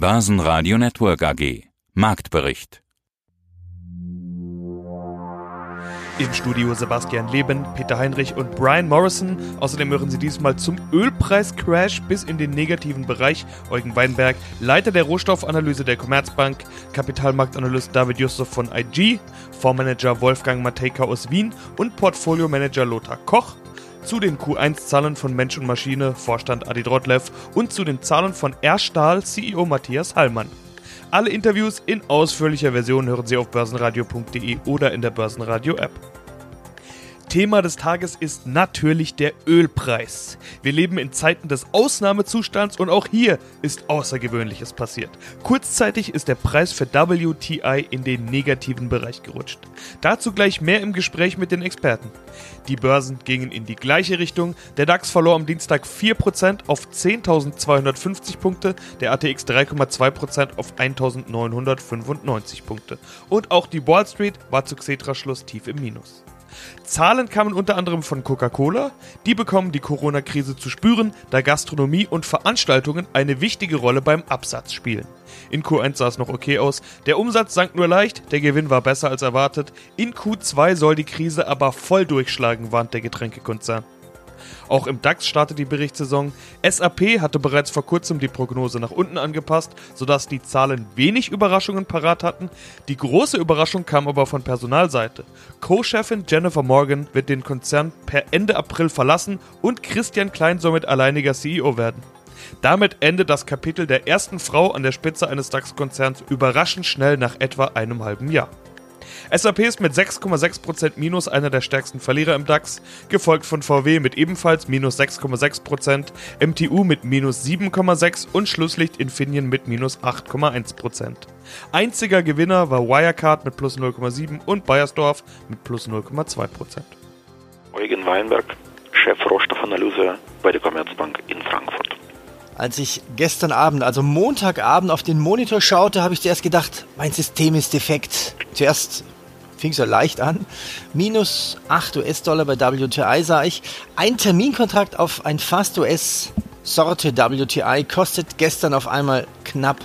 Börsenradio Network AG. Marktbericht. Im Studio Sebastian Leben, Peter Heinrich und Brian Morrison. Außerdem hören Sie diesmal zum Ölpreiscrash bis in den negativen Bereich Eugen Weinberg, Leiter der Rohstoffanalyse der Commerzbank, Kapitalmarktanalyst David Yusuf von IG, Fondsmanager Wolfgang Matejka aus Wien und Portfoliomanager Lothar Koch zu den Q1-Zahlen von Mensch und Maschine, Vorstand Adi Drotlev und zu den Zahlen von R Stahl, CEO Matthias Hallmann. Alle Interviews in ausführlicher Version hören Sie auf börsenradio.de oder in der Börsenradio-App. Thema des Tages ist natürlich der Ölpreis. Wir leben in Zeiten des Ausnahmezustands und auch hier ist Außergewöhnliches passiert. Kurzzeitig ist der Preis für WTI in den negativen Bereich gerutscht. Dazu gleich mehr im Gespräch mit den Experten. Die Börsen gingen in die gleiche Richtung. Der DAX verlor am Dienstag 4% auf 10.250 Punkte, der ATX 3,2% auf 1.995 Punkte. Und auch die Wall Street war zu Xetra-Schluss tief im Minus. Zahlen kamen unter anderem von Coca-Cola. Die bekommen die Corona-Krise zu spüren, da Gastronomie und Veranstaltungen eine wichtige Rolle beim Absatz spielen. In Q1 sah es noch okay aus. Der Umsatz sank nur leicht, der Gewinn war besser als erwartet. In Q2 soll die Krise aber voll durchschlagen, warnt der Getränkekonzern. Auch im DAX startet die Berichtssaison. SAP hatte bereits vor kurzem die Prognose nach unten angepasst, sodass die Zahlen wenig Überraschungen parat hatten. Die große Überraschung kam aber von Personalseite. Co-Chefin Jennifer Morgan wird den Konzern per Ende April verlassen und Christian Klein somit alleiniger CEO werden. Damit endet das Kapitel der ersten Frau an der Spitze eines DAX-Konzerns überraschend schnell nach etwa einem halben Jahr. SAP ist mit 6,6% Minus einer der stärksten Verlierer im DAX, gefolgt von VW mit ebenfalls minus 6,6%, MTU mit minus 7,6% und Schlusslicht Infineon mit minus 8,1%. Einziger Gewinner war Wirecard mit plus 0,7% und Bayersdorf mit plus 0,2%. Eugen Weinberg, Chef Rohstoffanalyse bei der Commerzbank in Frankfurt. Als ich gestern Abend, also Montagabend, auf den Monitor schaute, habe ich zuerst gedacht, mein System ist defekt. Zuerst fing so leicht an. Minus 8 US-Dollar bei WTI sah ich. Ein Terminkontrakt auf ein Fast US-Sorte WTI kostet gestern auf einmal knapp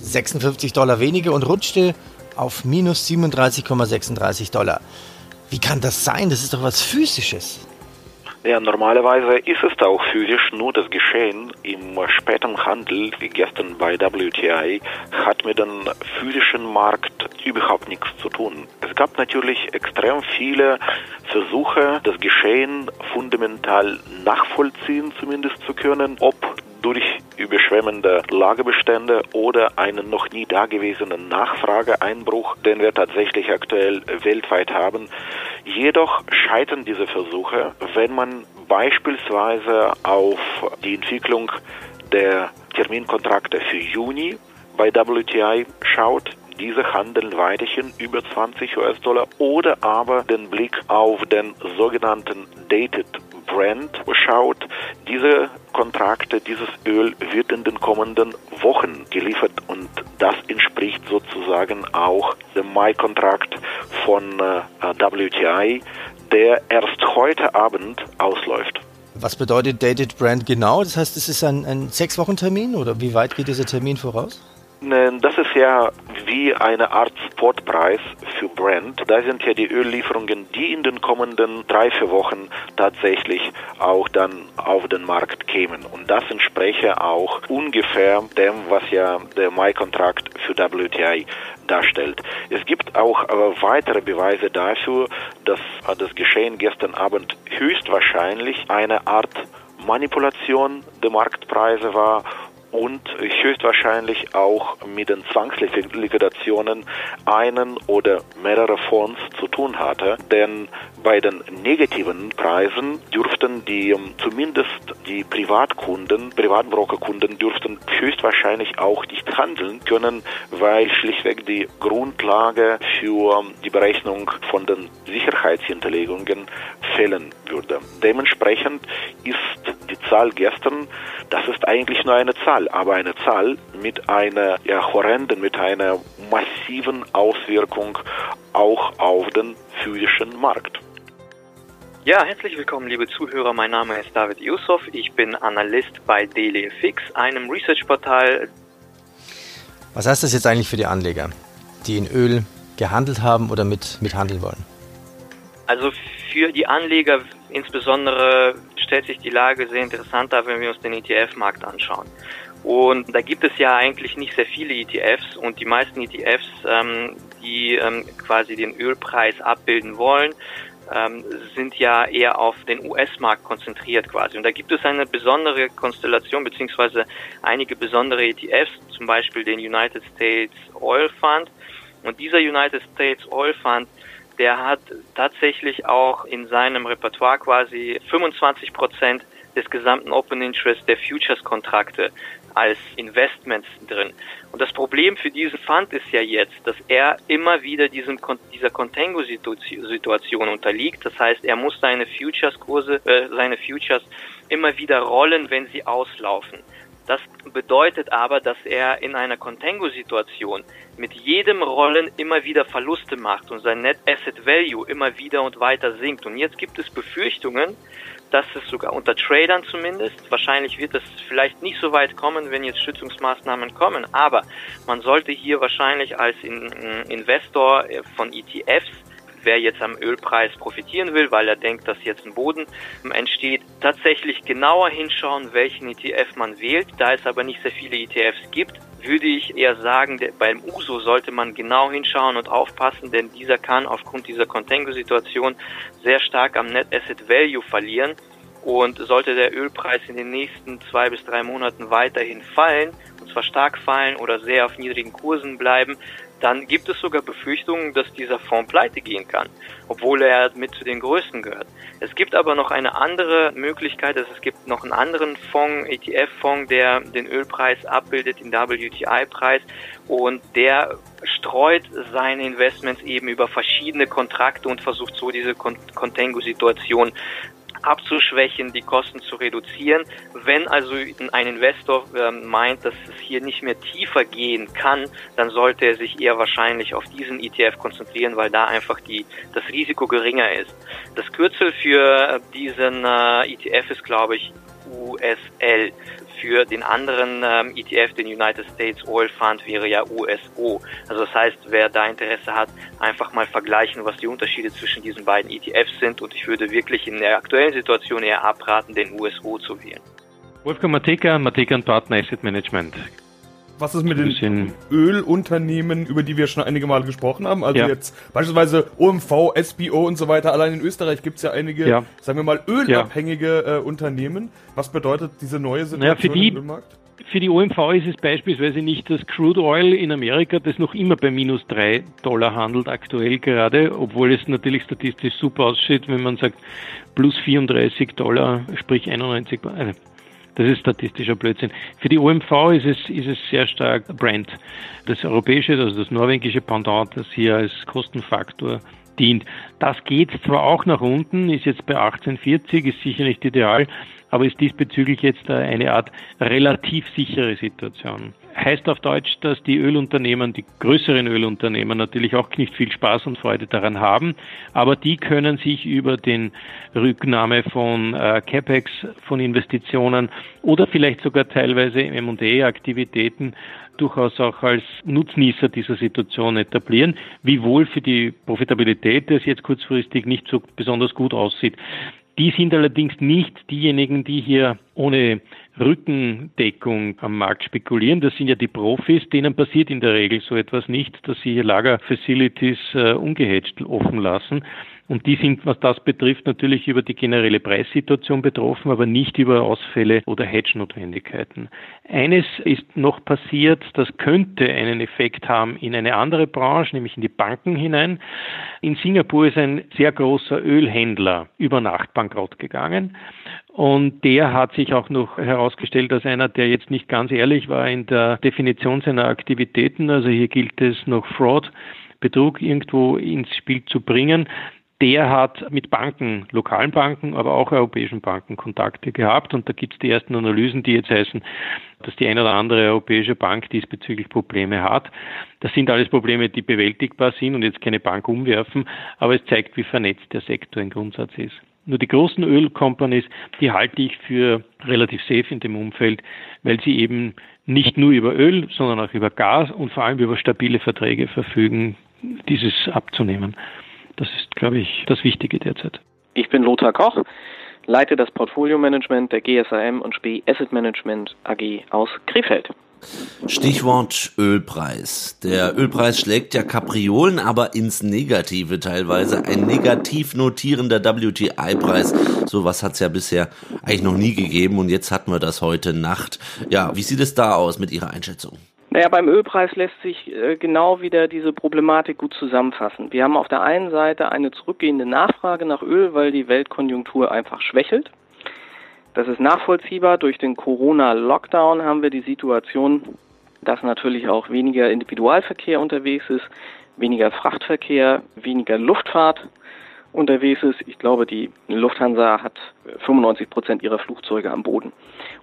56 Dollar weniger und rutschte auf minus 37,36 Dollar. Wie kann das sein? Das ist doch was Physisches. Ja, normalerweise ist es auch physisch, nur das Geschehen im späten Handel, wie gestern bei WTI, hat mit dem physischen Markt überhaupt nichts zu tun. Es gab natürlich extrem viele Versuche, das Geschehen fundamental nachvollziehen zumindest zu können, ob durch überschwemmende Lagerbestände oder einen noch nie dagewesenen Nachfrageeinbruch, den wir tatsächlich aktuell weltweit haben. Jedoch scheitern diese Versuche, wenn man beispielsweise auf die Entwicklung der Terminkontrakte für Juni bei WTI schaut, diese handeln weiterhin über 20 US-Dollar oder aber den Blick auf den sogenannten Dated Brand schaut, diese Kontrakte, dieses Öl wird in den kommenden Wochen geliefert und das entspricht sozusagen auch dem Mai-Kontrakt von äh, WTI, der erst heute Abend ausläuft. Was bedeutet Dated Brand genau? Das heißt, es ist ein, ein Sechs-Wochen-Termin oder wie weit geht dieser Termin voraus? Das ist ja wie eine Art Spotpreis für Brent. Da sind ja die Öllieferungen, die in den kommenden drei, vier Wochen tatsächlich auch dann auf den Markt kämen. Und das entspreche auch ungefähr dem, was ja der Mai-Kontrakt für WTI darstellt. Es gibt auch aber weitere Beweise dafür, dass das Geschehen gestern Abend höchstwahrscheinlich eine Art Manipulation der Marktpreise war und höchstwahrscheinlich auch mit den Zwangsliquidationen einen oder mehrere Fonds zu tun hatte. Denn bei den negativen Preisen dürften die ähm, zumindest die Privatkunden, Privatbrokerkunden dürften höchstwahrscheinlich auch nicht handeln können, weil schlichtweg die Grundlage für ähm, die Berechnung von den Sicherheitshinterlegungen fehlen würde. Dementsprechend ist die Zahl gestern, das ist eigentlich nur eine Zahl, aber eine Zahl mit einer ja, horrenden, mit einer massiven Auswirkung auch auf den physischen Markt. Ja, herzlich willkommen, liebe Zuhörer. Mein Name ist David Yusuf. Ich bin Analyst bei DailyFix, einem Research-Portal. Was heißt das jetzt eigentlich für die Anleger, die in Öl gehandelt haben oder mit, mithandeln wollen? Also für die Anleger insbesondere stellt sich die Lage sehr interessant dar, wenn wir uns den ETF-Markt anschauen. Und da gibt es ja eigentlich nicht sehr viele ETFs und die meisten ETFs, ähm, die ähm, quasi den Ölpreis abbilden wollen, ähm, sind ja eher auf den US-Markt konzentriert quasi. Und da gibt es eine besondere Konstellation beziehungsweise einige besondere ETFs, zum Beispiel den United States Oil Fund. Und dieser United States Oil Fund, der hat tatsächlich auch in seinem Repertoire quasi 25 Prozent des gesamten Open Interest der Futures-Kontrakte als Investments drin. Und das Problem für diesen Fund ist ja jetzt, dass er immer wieder diesem, dieser Contango-Situation unterliegt. Das heißt, er muss seine Futures-Kurse, äh, seine Futures immer wieder rollen, wenn sie auslaufen. Das bedeutet aber, dass er in einer Contango-Situation mit jedem Rollen immer wieder Verluste macht und sein Net Asset Value immer wieder und weiter sinkt. Und jetzt gibt es Befürchtungen, dass es sogar unter Tradern zumindest, wahrscheinlich wird es vielleicht nicht so weit kommen, wenn jetzt Schützungsmaßnahmen kommen, aber man sollte hier wahrscheinlich als Investor äh, von ETFs wer jetzt am Ölpreis profitieren will, weil er denkt, dass jetzt ein Boden entsteht, tatsächlich genauer hinschauen, welchen ETF man wählt. Da es aber nicht sehr viele ETFs gibt, würde ich eher sagen, beim USO sollte man genau hinschauen und aufpassen, denn dieser kann aufgrund dieser Contango-Situation sehr stark am Net Asset Value verlieren. Und sollte der Ölpreis in den nächsten zwei bis drei Monaten weiterhin fallen, und zwar stark fallen oder sehr auf niedrigen Kursen bleiben, dann gibt es sogar Befürchtungen, dass dieser Fonds pleite gehen kann, obwohl er mit zu den größten gehört. Es gibt aber noch eine andere Möglichkeit, also es gibt noch einen anderen Fonds, ETF-Fonds, der den Ölpreis abbildet, den WTI-Preis, und der streut seine Investments eben über verschiedene Kontrakte und versucht so diese Contango-Situation abzuschwächen, die Kosten zu reduzieren. Wenn also ein Investor äh, meint, dass es hier nicht mehr tiefer gehen kann, dann sollte er sich eher wahrscheinlich auf diesen ETF konzentrieren, weil da einfach die, das Risiko geringer ist. Das Kürzel für diesen äh, ETF ist, glaube ich, USL für den anderen ähm, ETF, den United States Oil Fund, wäre ja USO. Also das heißt, wer da Interesse hat, einfach mal vergleichen, was die Unterschiede zwischen diesen beiden ETFs sind. Und ich würde wirklich in der aktuellen Situation eher abraten, den USO zu wählen. Wolfgang Mateka, Mateka Partner Asset Management. Was ist mit den Ölunternehmen, über die wir schon einige Male gesprochen haben? Also ja. jetzt beispielsweise OMV, SBO und so weiter. Allein in Österreich gibt es ja einige, ja. sagen wir mal, ölabhängige äh, Unternehmen. Was bedeutet diese neue Situation naja, für die, im Ölmarkt? Für die OMV ist es beispielsweise nicht das Crude Oil in Amerika, das noch immer bei minus drei Dollar handelt, aktuell gerade, obwohl es natürlich statistisch super aussieht, wenn man sagt plus 34 Dollar, sprich 91, äh, das ist statistischer Blödsinn. Für die OMV ist es, ist es sehr stark Brand. Das europäische, also das norwegische Pendant, das hier als Kostenfaktor dient. Das geht zwar auch nach unten, ist jetzt bei 1840, ist sicher nicht ideal, aber ist diesbezüglich jetzt eine Art relativ sichere Situation. Heißt auf Deutsch, dass die Ölunternehmen, die größeren Ölunternehmen natürlich auch nicht viel Spaß und Freude daran haben, aber die können sich über den Rücknahme von äh, CapEx, von Investitionen oder vielleicht sogar teilweise M&A-Aktivitäten durchaus auch als Nutznießer dieser Situation etablieren, wiewohl für die Profitabilität es jetzt kurzfristig nicht so besonders gut aussieht. Die sind allerdings nicht diejenigen, die hier ohne Rückendeckung am Markt spekulieren. Das sind ja die Profis, denen passiert in der Regel so etwas nicht, dass sie hier Lagerfacilities äh, ungehatcht offen lassen. Und die sind, was das betrifft, natürlich über die generelle Preissituation betroffen, aber nicht über Ausfälle oder Hedge-Notwendigkeiten. Eines ist noch passiert, das könnte einen Effekt haben in eine andere Branche, nämlich in die Banken hinein. In Singapur ist ein sehr großer Ölhändler über Nacht bankrott gegangen. Und der hat sich auch noch herausgestellt als einer, der jetzt nicht ganz ehrlich war in der Definition seiner Aktivitäten. Also hier gilt es noch Fraud, Betrug irgendwo ins Spiel zu bringen der hat mit Banken, lokalen Banken, aber auch europäischen Banken Kontakte gehabt. Und da gibt es die ersten Analysen, die jetzt heißen, dass die eine oder andere europäische Bank diesbezüglich Probleme hat. Das sind alles Probleme, die bewältigbar sind und jetzt keine Bank umwerfen, aber es zeigt, wie vernetzt der Sektor im Grundsatz ist. Nur die großen Ölcompanies, die halte ich für relativ safe in dem Umfeld, weil sie eben nicht nur über Öl, sondern auch über Gas und vor allem über stabile Verträge verfügen, dieses abzunehmen. Das ist, glaube ich, das Wichtige derzeit. Ich bin Lothar Koch, leite das Portfolio-Management der GSAM und SPE Asset Management AG aus Krefeld. Stichwort Ölpreis. Der Ölpreis schlägt ja Kapriolen, aber ins Negative teilweise. Ein negativ notierender WTI-Preis. So was hat es ja bisher eigentlich noch nie gegeben und jetzt hatten wir das heute Nacht. Ja, wie sieht es da aus mit Ihrer Einschätzung? Naja, beim Ölpreis lässt sich äh, genau wieder diese Problematik gut zusammenfassen. Wir haben auf der einen Seite eine zurückgehende Nachfrage nach Öl, weil die Weltkonjunktur einfach schwächelt. Das ist nachvollziehbar. Durch den Corona-Lockdown haben wir die Situation, dass natürlich auch weniger Individualverkehr unterwegs ist, weniger Frachtverkehr, weniger Luftfahrt unterwegs ist. Ich glaube, die Lufthansa hat 95 Prozent ihrer Flugzeuge am Boden.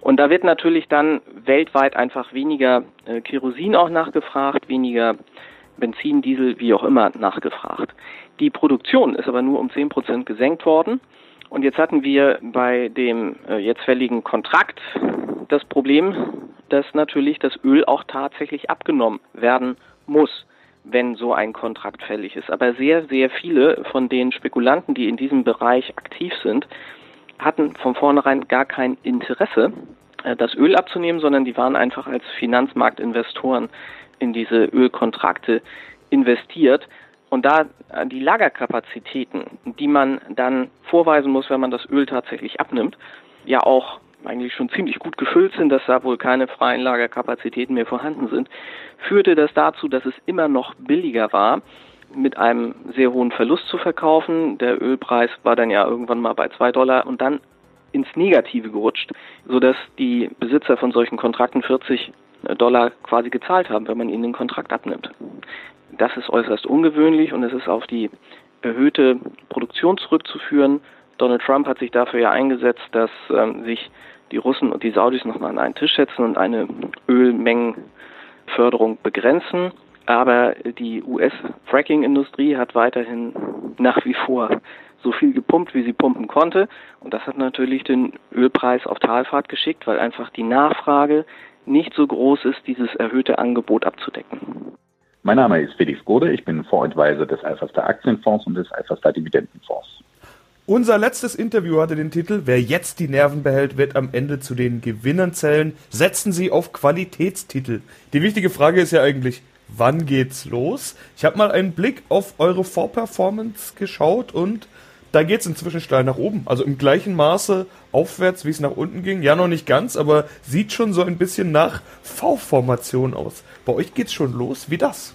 Und da wird natürlich dann weltweit einfach weniger äh, Kerosin auch nachgefragt, weniger Benzin, Diesel, wie auch immer nachgefragt. Die Produktion ist aber nur um 10 Prozent gesenkt worden. Und jetzt hatten wir bei dem äh, jetzt fälligen Kontrakt das Problem, dass natürlich das Öl auch tatsächlich abgenommen werden muss wenn so ein Kontrakt fällig ist. Aber sehr, sehr viele von den Spekulanten, die in diesem Bereich aktiv sind, hatten von vornherein gar kein Interesse, äh, das Öl abzunehmen, sondern die waren einfach als Finanzmarktinvestoren in diese Ölkontrakte investiert. Und da äh, die Lagerkapazitäten, die man dann vorweisen muss, wenn man das Öl tatsächlich abnimmt, ja auch eigentlich schon ziemlich gut gefüllt sind, dass da wohl keine freien Lagerkapazitäten mehr vorhanden sind, führte das dazu, dass es immer noch billiger war, mit einem sehr hohen Verlust zu verkaufen. Der Ölpreis war dann ja irgendwann mal bei zwei Dollar und dann ins Negative gerutscht, sodass die Besitzer von solchen Kontrakten 40 Dollar quasi gezahlt haben, wenn man ihnen den Kontrakt abnimmt. Das ist äußerst ungewöhnlich und es ist auf die erhöhte Produktion zurückzuführen. Donald Trump hat sich dafür ja eingesetzt, dass ähm, sich die Russen und die Saudis nochmal an einen Tisch setzen und eine Ölmengenförderung begrenzen. Aber die US-Fracking-Industrie hat weiterhin nach wie vor so viel gepumpt, wie sie pumpen konnte. Und das hat natürlich den Ölpreis auf Talfahrt geschickt, weil einfach die Nachfrage nicht so groß ist, dieses erhöhte Angebot abzudecken. Mein Name ist Felix Gode, ich bin Fondsadvisor des Alphastar Aktienfonds und des Alphastar Dividendenfonds. Unser letztes Interview hatte den Titel Wer jetzt die Nerven behält, wird am Ende zu den Gewinnern zählen. Setzen Sie auf Qualitätstitel. Die wichtige Frage ist ja eigentlich, wann geht's los? Ich habe mal einen Blick auf eure Vorperformance geschaut und da geht's inzwischen steil nach oben. Also im gleichen Maße aufwärts, wie es nach unten ging. Ja, noch nicht ganz, aber sieht schon so ein bisschen nach V-Formation aus. Bei euch geht's schon los. Wie das?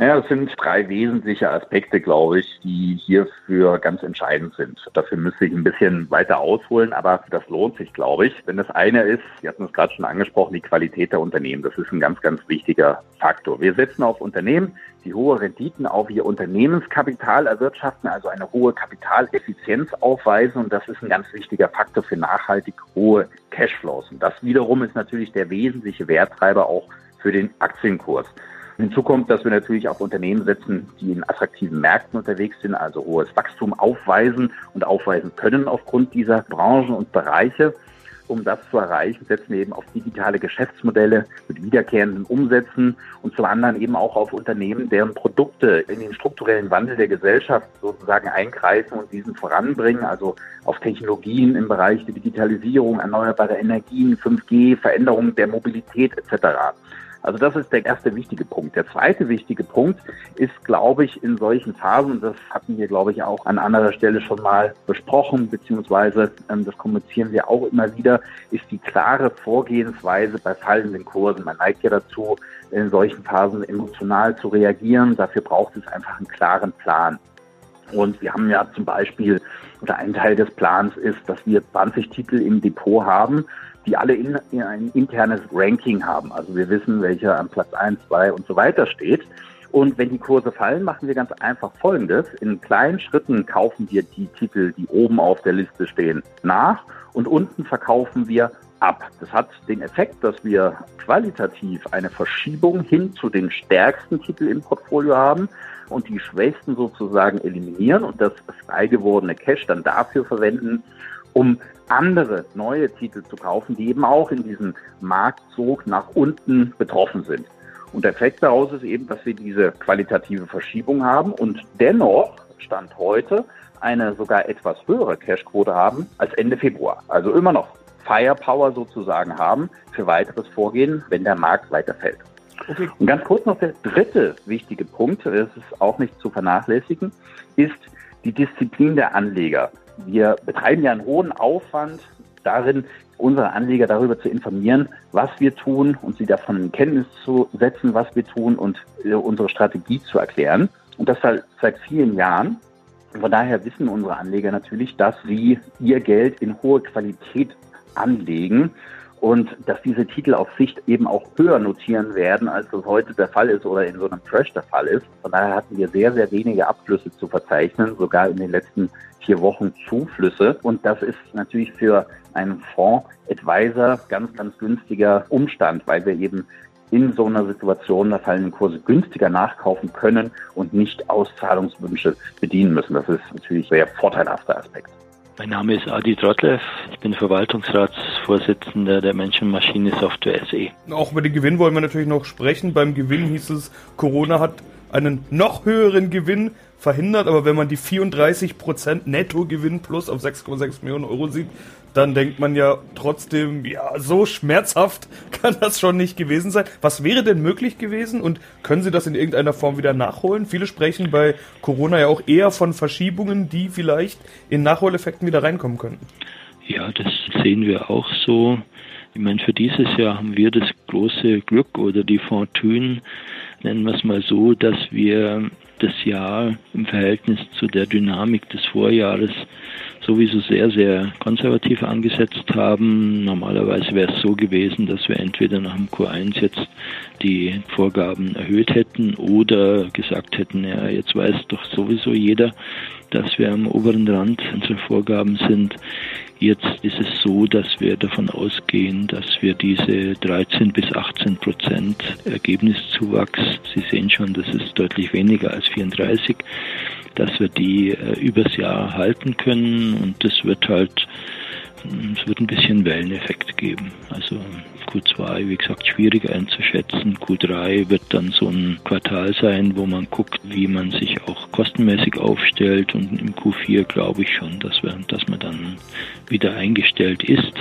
Ja, es sind drei wesentliche Aspekte, glaube ich, die hierfür ganz entscheidend sind. Dafür müsste ich ein bisschen weiter ausholen, aber das lohnt sich, glaube ich. Wenn das eine ist, Sie hatten es gerade schon angesprochen, die Qualität der Unternehmen. Das ist ein ganz, ganz wichtiger Faktor. Wir setzen auf Unternehmen, die hohe Renditen auf ihr Unternehmenskapital erwirtschaften, also eine hohe Kapitaleffizienz aufweisen. Und das ist ein ganz wichtiger Faktor für nachhaltig hohe Cashflows. Und das wiederum ist natürlich der wesentliche Werttreiber auch für den Aktienkurs. Hinzu kommt, dass wir natürlich auf Unternehmen setzen, die in attraktiven Märkten unterwegs sind, also hohes Wachstum aufweisen und aufweisen können aufgrund dieser Branchen und Bereiche. Um das zu erreichen, setzen wir eben auf digitale Geschäftsmodelle mit wiederkehrenden Umsätzen und zum anderen eben auch auf Unternehmen, deren Produkte in den strukturellen Wandel der Gesellschaft sozusagen eingreifen und diesen voranbringen, also auf Technologien im Bereich der Digitalisierung, erneuerbare Energien, 5G, Veränderung der Mobilität etc. Also das ist der erste wichtige Punkt. Der zweite wichtige Punkt ist, glaube ich, in solchen Phasen, das hatten wir, glaube ich, auch an anderer Stelle schon mal besprochen, beziehungsweise ähm, das kommunizieren wir auch immer wieder, ist die klare Vorgehensweise bei fallenden Kursen. Man neigt ja dazu, in solchen Phasen emotional zu reagieren. Dafür braucht es einfach einen klaren Plan. Und wir haben ja zum Beispiel, oder ein Teil des Plans ist, dass wir 20 Titel im Depot haben, die alle in, in ein internes Ranking haben. Also wir wissen, welcher am Platz 1, 2 und so weiter steht. Und wenn die Kurse fallen, machen wir ganz einfach Folgendes. In kleinen Schritten kaufen wir die Titel, die oben auf der Liste stehen, nach und unten verkaufen wir ab. Das hat den Effekt, dass wir qualitativ eine Verschiebung hin zu den stärksten Titeln im Portfolio haben und die schwächsten sozusagen eliminieren und das frei gewordene Cash dann dafür verwenden, um andere neue Titel zu kaufen, die eben auch in diesem Marktzug nach unten betroffen sind. Und der Effekt daraus ist eben, dass wir diese qualitative Verschiebung haben und dennoch, Stand heute, eine sogar etwas höhere Cashquote haben als Ende Februar. Also immer noch Firepower sozusagen haben für weiteres Vorgehen, wenn der Markt weiterfällt. Okay. Und ganz kurz noch der dritte wichtige Punkt, das ist auch nicht zu vernachlässigen, ist die Disziplin der Anleger. Wir betreiben ja einen hohen Aufwand darin, unsere Anleger darüber zu informieren, was wir tun und sie davon in Kenntnis zu setzen, was wir tun und äh, unsere Strategie zu erklären. Und das seit, seit vielen Jahren. Von daher wissen unsere Anleger natürlich, dass sie ihr Geld in hohe Qualität anlegen und dass diese Titel auf Sicht eben auch höher notieren werden, als das heute der Fall ist oder in so einem Crash der Fall ist. Von daher hatten wir sehr, sehr wenige Abflüsse zu verzeichnen, sogar in den letzten vier Wochen Zuflüsse. Und das ist natürlich für einen Fonds-Advisor ganz, ganz günstiger Umstand, weil wir eben in so einer Situation der fallenden Kurse günstiger nachkaufen können und nicht Auszahlungswünsche bedienen müssen. Das ist natürlich ein sehr vorteilhafter Aspekt. Mein Name ist Adi Trotlev. Ich bin Verwaltungsratsvorsitzender der Menschen-Maschine-Software SE. Auch über den Gewinn wollen wir natürlich noch sprechen. Beim Gewinn hieß es, Corona hat einen noch höheren Gewinn verhindert, aber wenn man die 34% Nettogewinn plus auf 6,6 Millionen Euro sieht, dann denkt man ja trotzdem, ja, so schmerzhaft kann das schon nicht gewesen sein. Was wäre denn möglich gewesen und können Sie das in irgendeiner Form wieder nachholen? Viele sprechen bei Corona ja auch eher von Verschiebungen, die vielleicht in Nachholeffekten wieder reinkommen könnten. Ja, das sehen wir auch so. Ich meine, für dieses Jahr haben wir das große Glück oder die Fortune, nennen wir es mal so, dass wir das Jahr im Verhältnis zu der Dynamik des Vorjahres sowieso sehr, sehr konservativ angesetzt haben. Normalerweise wäre es so gewesen, dass wir entweder nach dem Q1 jetzt die Vorgaben erhöht hätten oder gesagt hätten, ja, jetzt weiß doch sowieso jeder, dass wir am oberen Rand unserer Vorgaben sind. Jetzt ist es so, dass wir davon ausgehen, dass wir diese 13 bis 18 Prozent Ergebniszuwachs, Sie sehen schon, das ist deutlich weniger als 34, dass wir die äh, übers Jahr halten können und das wird halt, es wird ein bisschen Welleneffekt geben. Also Q2, wie gesagt, schwierig einzuschätzen. Q3 wird dann so ein Quartal sein, wo man guckt, wie man sich auch kostenmäßig aufstellt. Und im Q4 glaube ich schon, dass, wir, dass man dann wieder eingestellt ist.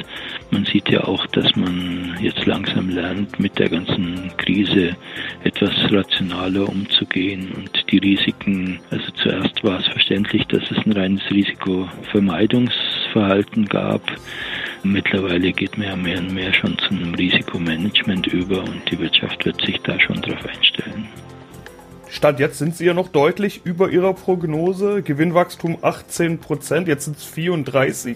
Man sieht ja auch, dass man jetzt langsam lernt, mit der ganzen Krise etwas rationaler umzugehen und die Risiken, also zuerst war es verständlich, dass es ein reines Risikovermeidungsverhalten gab. Mittlerweile geht man ja mehr und mehr schon zu einem Risikomanagement über und die Wirtschaft wird sich da schon darauf einstellen. Stand jetzt sind sie ja noch deutlich über ihrer Prognose. Gewinnwachstum 18 Prozent, jetzt sind es 34.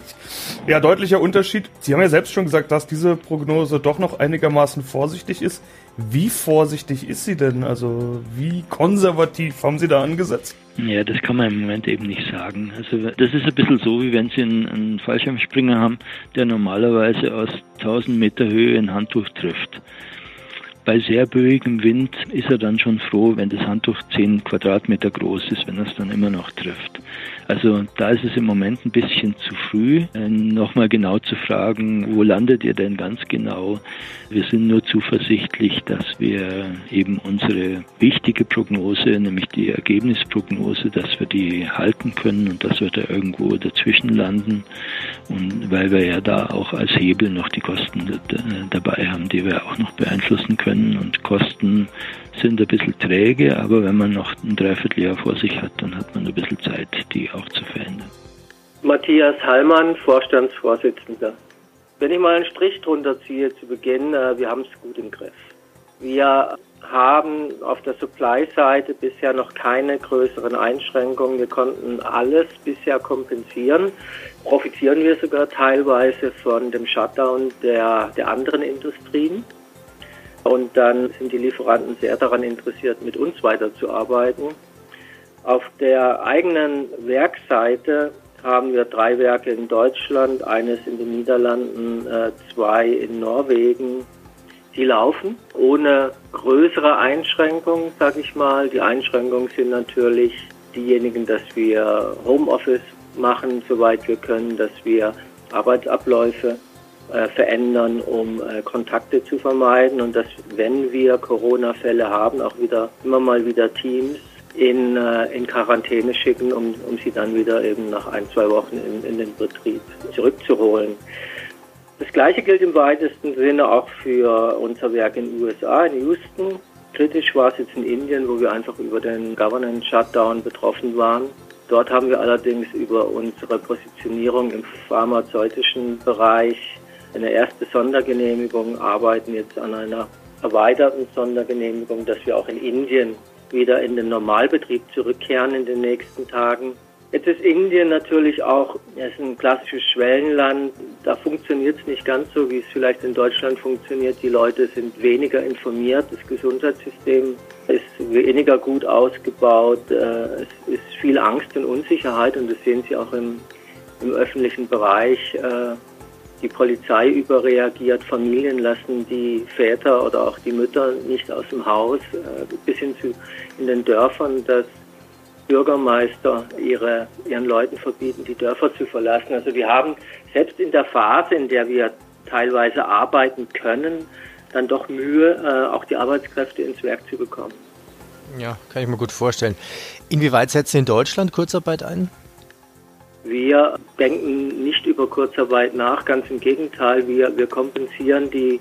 Ja, deutlicher Unterschied. Sie haben ja selbst schon gesagt, dass diese Prognose doch noch einigermaßen vorsichtig ist. Wie vorsichtig ist sie denn? Also wie konservativ haben Sie da angesetzt? Ja, das kann man im Moment eben nicht sagen. Also das ist ein bisschen so, wie wenn Sie einen, einen Fallschirmspringer haben, der normalerweise aus 1000 Meter Höhe ein Handtuch trifft. Bei sehr böigem Wind ist er dann schon froh, wenn das Handtuch 10 Quadratmeter groß ist, wenn er es dann immer noch trifft. Also da ist es im Moment ein bisschen zu früh, äh, nochmal genau zu fragen, wo landet ihr denn ganz genau? Wir sind nur zuversichtlich, dass wir eben unsere wichtige Prognose, nämlich die Ergebnisprognose, dass wir die halten können und dass wir da irgendwo dazwischen landen. Und weil wir ja da auch als Hebel noch die Kosten dabei haben, die wir auch noch beeinflussen können. Und Kosten sind ein bisschen träge, aber wenn man noch ein Dreivierteljahr vor sich hat, dann hat man ein bisschen Zeit, die auch zu verändern. Matthias Hallmann, Vorstandsvorsitzender. Wenn ich mal einen Strich drunter ziehe zu Beginn, äh, wir haben es gut im Griff. Wir haben auf der Supply-Seite bisher noch keine größeren Einschränkungen. Wir konnten alles bisher kompensieren. Profitieren wir sogar teilweise von dem Shutdown der, der anderen Industrien. Und dann sind die Lieferanten sehr daran interessiert, mit uns weiterzuarbeiten. Auf der eigenen Werkseite haben wir drei Werke in Deutschland, eines in den Niederlanden, äh, zwei in Norwegen. Die laufen ohne größere Einschränkungen, sag ich mal. Die Einschränkungen sind natürlich diejenigen, dass wir Homeoffice machen, soweit wir können, dass wir Arbeitsabläufe äh, verändern, um äh, Kontakte zu vermeiden und dass, wenn wir Corona-Fälle haben, auch wieder immer mal wieder Teams in, äh, in Quarantäne schicken, um, um sie dann wieder eben nach ein, zwei Wochen in, in den Betrieb zurückzuholen. Das Gleiche gilt im weitesten Sinne auch für unser Werk in den USA, in Houston. Kritisch war es jetzt in Indien, wo wir einfach über den Governance Shutdown betroffen waren. Dort haben wir allerdings über unsere Positionierung im pharmazeutischen Bereich eine erste Sondergenehmigung, arbeiten jetzt an einer erweiterten Sondergenehmigung, dass wir auch in Indien wieder in den Normalbetrieb zurückkehren in den nächsten Tagen. Jetzt ist Indien natürlich auch ist ein klassisches Schwellenland. Da funktioniert es nicht ganz so, wie es vielleicht in Deutschland funktioniert. Die Leute sind weniger informiert. Das Gesundheitssystem ist weniger gut ausgebaut. Äh, es ist viel Angst und Unsicherheit und das sehen Sie auch im, im öffentlichen Bereich. Die Polizei überreagiert, Familien lassen die Väter oder auch die Mütter nicht aus dem Haus, äh, bis hin zu in den Dörfern, dass Bürgermeister ihre, ihren Leuten verbieten, die Dörfer zu verlassen. Also wir haben selbst in der Phase, in der wir teilweise arbeiten können, dann doch Mühe, äh, auch die Arbeitskräfte ins Werk zu bekommen. Ja, kann ich mir gut vorstellen. Inwieweit setzt in Deutschland Kurzarbeit ein? Wir denken nicht über Kurzarbeit nach, ganz im Gegenteil, wir, wir kompensieren die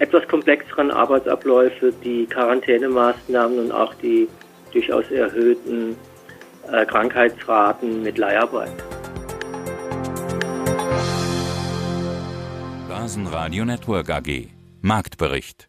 etwas komplexeren Arbeitsabläufe, die Quarantänemaßnahmen und auch die durchaus erhöhten äh, Krankheitsraten mit Leiharbeit. Basen Radio Network AG Marktbericht